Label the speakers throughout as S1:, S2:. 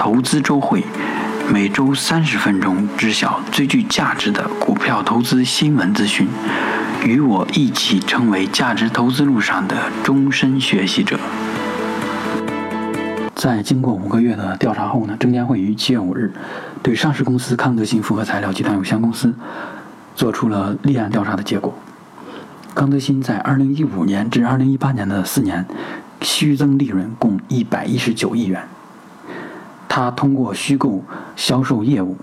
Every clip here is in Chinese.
S1: 投资周会，每周三十分钟，知晓最具价值的股票投资新闻资讯，与我一起成为价值投资路上的终身学习者。在经过五个月的调查后呢，证监会于七月五日对上市公司康德新复合材料集团有限公司做出了立案调查的结果。康德新在二零一五年至二零一八年的四年，虚增利润共一百一十九亿元。他通过虚构销售业务、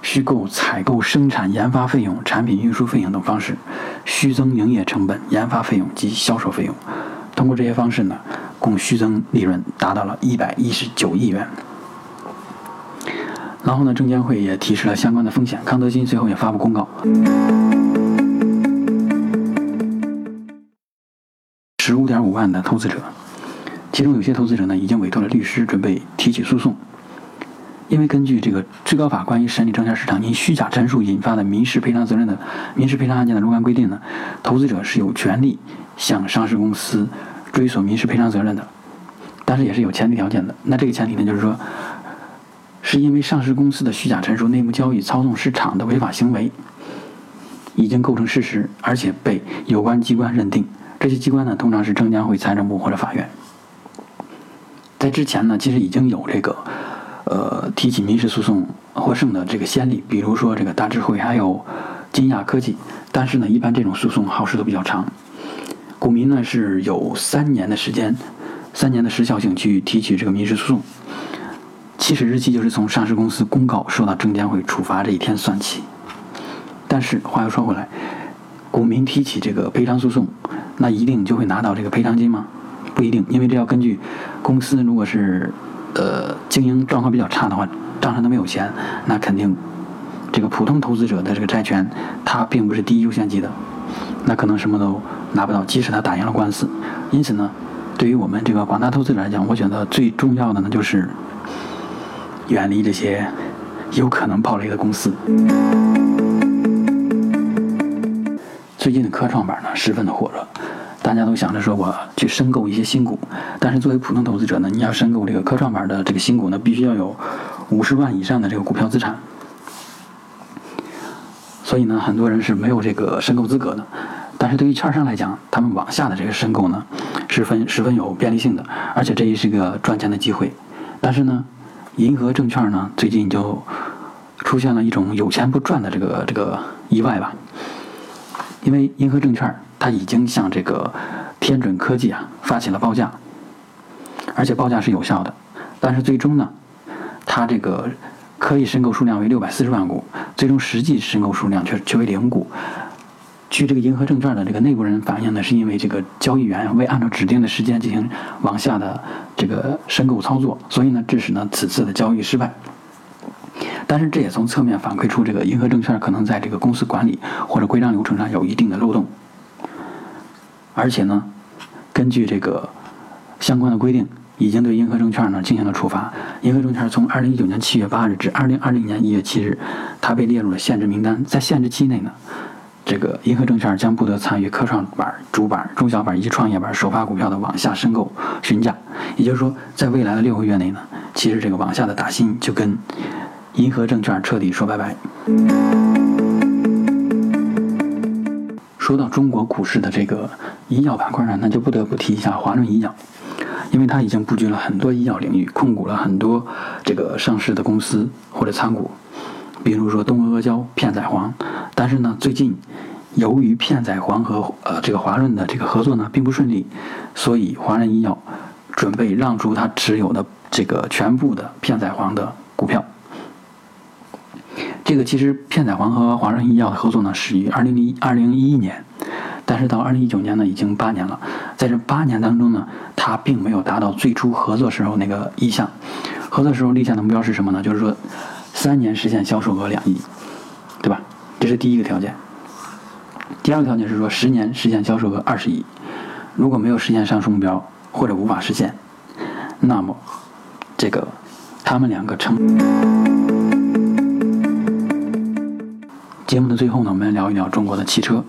S1: 虚构采购、生产、研发费用、产品运输费用等方式，虚增营业成本、研发费用及销售费用。通过这些方式呢。共虚增利润达到了一百一十九亿元。然后呢，证监会也提示了相关的风险。康德新随后也发布公告，十五点五万的投资者，其中有些投资者呢已经委托了律师准备提起诉讼，因为根据这个最高法关于审理证券市场因虚假陈述引发的民事赔偿责任的民事赔偿案件的若干规定呢，投资者是有权利向上市公司。追索民事赔偿责任的，但是也是有前提条件的。那这个前提呢，就是说，是因为上市公司的虚假陈述、内幕交易、操纵市场的违法行为已经构成事实，而且被有关机关认定。这些机关呢，通常是证监会、财政部或者法院。在之前呢，其实已经有这个呃提起民事诉讼获胜的这个先例，比如说这个大智慧还有金亚科技。但是呢，一般这种诉讼耗时都比较长。股民呢是有三年的时间，三年的时效性去提起这个民事诉讼，起始日期就是从上市公司公告受到证监会处罚这一天算起。但是话又说回来，股民提起这个赔偿诉讼，那一定就会拿到这个赔偿金吗？不一定，因为这要根据公司如果是呃经营状况比较差的话，账上都没有钱，那肯定这个普通投资者的这个债权，它并不是第一优先级的。那可能什么都拿不到，即使他打赢了官司。因此呢，对于我们这个广大投资者来讲，我觉得最重要的呢就是远离这些有可能暴雷的公司。最近的科创板呢十分的火热，大家都想着说我去申购一些新股，但是作为普通投资者呢，你要申购这个科创板的这个新股呢，必须要有五十万以上的这个股票资产。所以呢，很多人是没有这个申购资格的。但是对于券商来讲，他们往下的这个申购呢，十分十分有便利性的，而且这也是个赚钱的机会。但是呢，银河证券呢，最近就出现了一种有钱不赚的这个这个意外吧。因为银河证券它已经向这个天准科技啊发起了报价，而且报价是有效的。但是最终呢，它这个。可以申购数量为六百四十万股，最终实际申购数量却却为零股。据这个银河证券的这个内部人反映呢，是因为这个交易员未按照指定的时间进行往下的这个申购操作，所以呢，致使呢此次的交易失败。但是这也从侧面反馈出这个银河证券可能在这个公司管理或者规章流程上有一定的漏洞。而且呢，根据这个相关的规定。已经对银河证券呢进行了处罚。银河证券从二零一九年七月八日至二零二零年一月七日，它被列入了限制名单。在限制期内呢，这个银河证券将不得参与科创板、主板、中小板以及创业板首发股票的网下申购询价。也就是说，在未来的六个月内呢，其实这个网下的打新就跟银河证券彻底说拜拜。说到中国股市的这个医药板块呢，那就不得不提一下华润医药。因为它已经布局了很多医药领域，控股了很多这个上市的公司或者参股，比如说东阿阿胶、片仔癀。但是呢，最近由于片仔癀和呃这个华润的这个合作呢并不顺利，所以华润医药准备让出它持有的这个全部的片仔癀的股票。这个其实片仔癀和华润医药合作呢始于二零零二零一一年。但是到二零一九年呢，已经八年了，在这八年当中呢，他并没有达到最初合作时候那个意向。合作时候立下的目标是什么呢？就是说，三年实现销售额两亿，对吧？这是第一个条件。第二个条件是说，十年实现销售额二十亿。如果没有实现上述目标，或者无法实现，那么这个他们两个成。节目的最后呢，我们来聊一聊中国的汽车。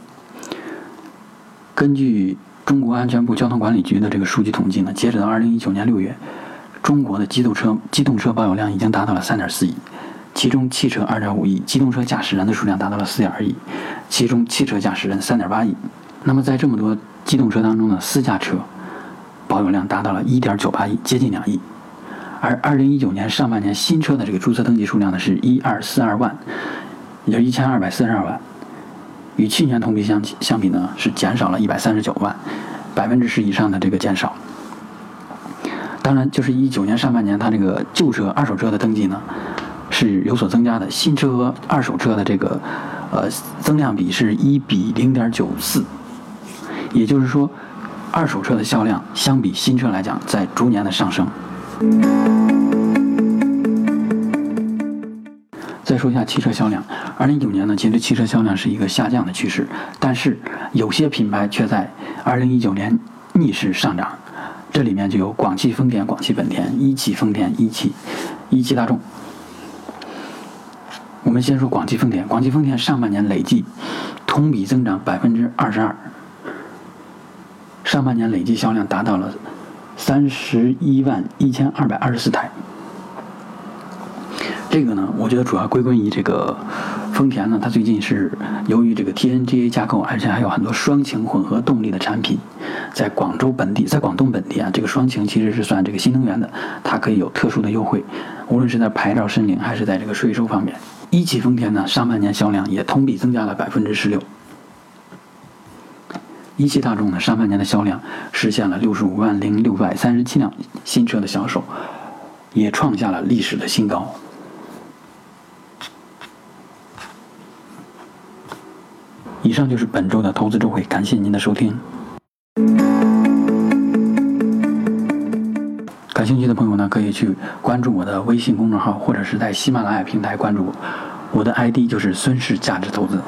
S1: 根据中国安全部交通管理局的这个数据统计呢，截止到二零一九年六月，中国的机动车机动车保有量已经达到了三点四亿，其中汽车二点五亿，机动车驾驶人的数量达到了四点二亿，其中汽车驾驶人三点八亿。那么在这么多机动车当中呢，私家车保有量达到了一点九八亿，接近两亿。而二零一九年上半年新车的这个注册登记数量呢是一二四二万，也就一千二百四十二万，与去年同比相相比呢是减少了一百三十九万，百分之十以上的这个减少。当然，就是一九年上半年它这个旧车、二手车的登记呢是有所增加的，新车和二手车的这个呃增量比是一比零点九四。也就是说，二手车的销量相比新车来讲，在逐年的上升。说一下汽车销量，二零一九年呢，其实汽车销量是一个下降的趋势，但是有些品牌却在二零一九年逆势上涨。这里面就有广汽丰田、广汽本田、一汽丰田、一汽一汽大众。我们先说广汽丰田，广汽丰田上半年累计同比增长百分之二十二。上半年累计销量达到了三十一万一千二百二十四台。这个呢，我觉得主要归功于这个丰田呢，它最近是由于这个 TNGA 架构，而且还有很多双擎混合动力的产品，在广州本地，在广东本地啊，这个双擎其实是算这个新能源的，它可以有特殊的优惠，无论是在牌照申领还是在这个税收方面。一汽丰田呢，上半年销量也同比增加了百分之十六。一汽大众呢，上半年的销量实现了六十五万零六百三十七辆新车的销售，也创下了历史的新高。以上就是本周的投资周会，感谢您的收听。感兴趣的朋友呢，可以去关注我的微信公众号，或者是在喜马拉雅平台关注我，我的 ID 就是孙氏价值投资。